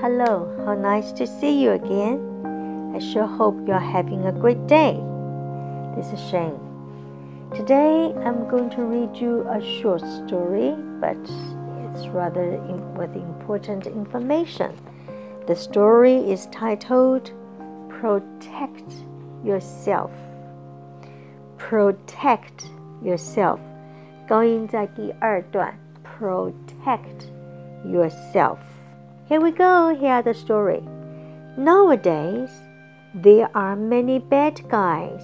Hello, how nice to see you again. I sure hope you're having a great day. This is Shane. Today I'm going to read you a short story, but it's rather in, with important information. The story is titled Protect Yourself. Protect Yourself. 高音在第二段，Protect yourself. Here we go. Here the story. Nowadays, there are many bad guys.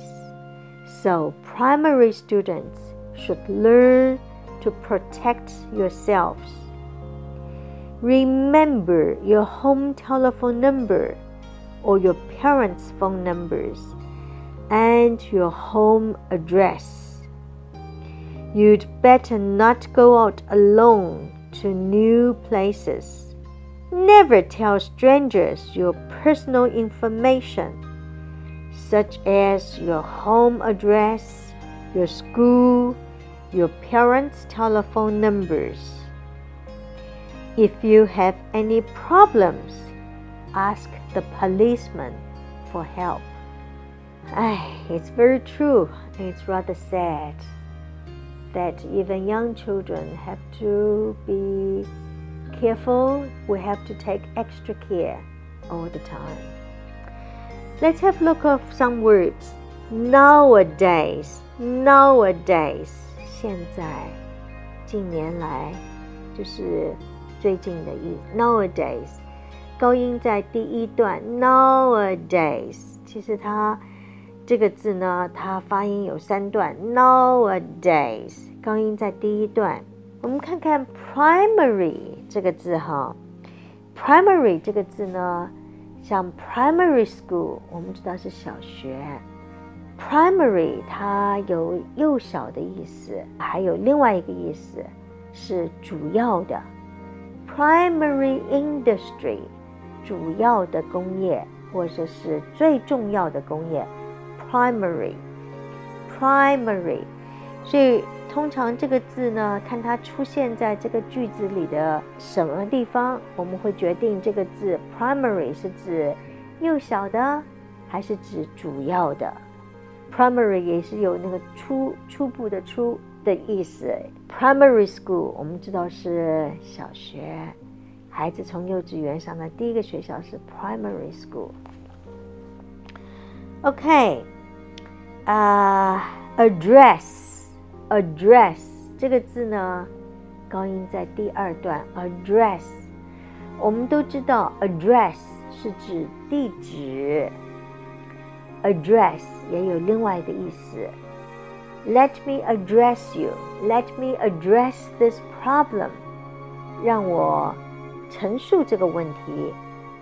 So primary students should learn to protect yourselves. Remember your home telephone number or your parents' phone numbers and your home address. You'd better not go out alone to new places. Never tell strangers your personal information, such as your home address, your school, your parents' telephone numbers. If you have any problems, ask the policeman for help. It's very true. It's rather sad that even young children have to be careful. We have to take extra care all the time. Let's have a look at some words. Nowadays, nowadays，现在，近年来，就是最近的意思。Nowadays，高音在第一段。Nowadays，其实它。这个字呢，它发音有三段。Nowadays，高音在第一段。我们看看 primary 这个字哈，primary 这个字呢，像 primary school，我们知道是小学。primary 它有幼小的意思，还有另外一个意思是主要的。primary industry 主要的工业，或者是最重要的工业。primary，primary，所以通常这个字呢，看它出现在这个句子里的什么地方，我们会决定这个字 primary 是指幼小的，还是指主要的。primary 也是有那个初初步的初的意思。primary school 我们知道是小学，孩子从幼稚园上的第一个学校是 primary school。OK。啊，address address 这个字呢，高音在第二段。address，我们都知道，address 是指地址。address 也有另外一个意思。Let me address you. Let me address this problem. 让我陈述这个问题，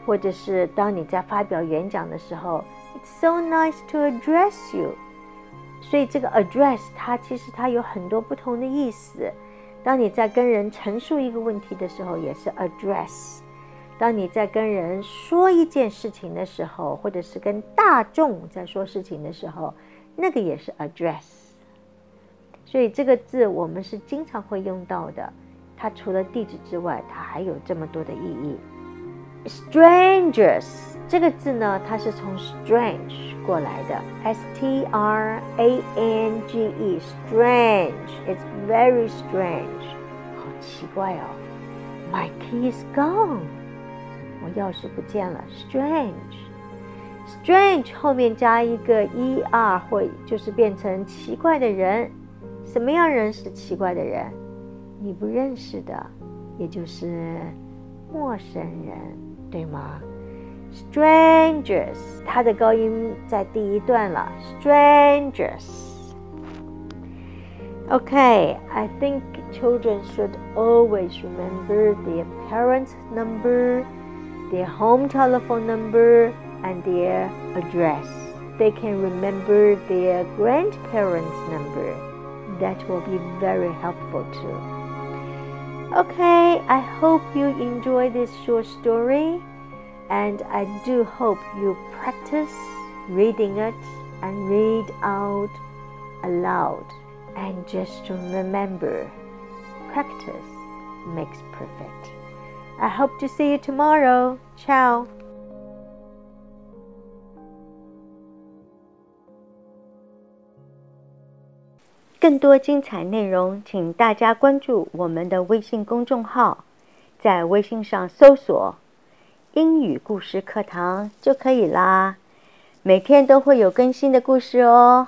或者是当你在发表演讲的时候，It's so nice to address you. 所以这个 address 它其实它有很多不同的意思。当你在跟人陈述一个问题的时候，也是 address；当你在跟人说一件事情的时候，或者是跟大众在说事情的时候，那个也是 address。所以这个字我们是经常会用到的。它除了地址之外，它还有这么多的意义。strangers 这个字呢，它是从 strange。过来的，S T R A N G E，strange，it's very strange，好奇怪哦。My key is gone，我钥匙不见了，strange，strange 后面加一个 e r 会就是变成奇怪的人，什么样人是奇怪的人？你不认识的，也就是陌生人，对吗 ？Strangers，它的高音在第一段了。Strangers。Okay, I think children should always remember their parents' number, their home telephone number, and their address. They can remember their grandparents' number. That will be very helpful too. Okay, I hope you enjoy this short story and I do hope you practice reading it and read out aloud. And just to remember, practice makes perfect. I hope to see you tomorrow. Ciao. 英语故事课堂”就可以啦。每天都会有更新的故事哦。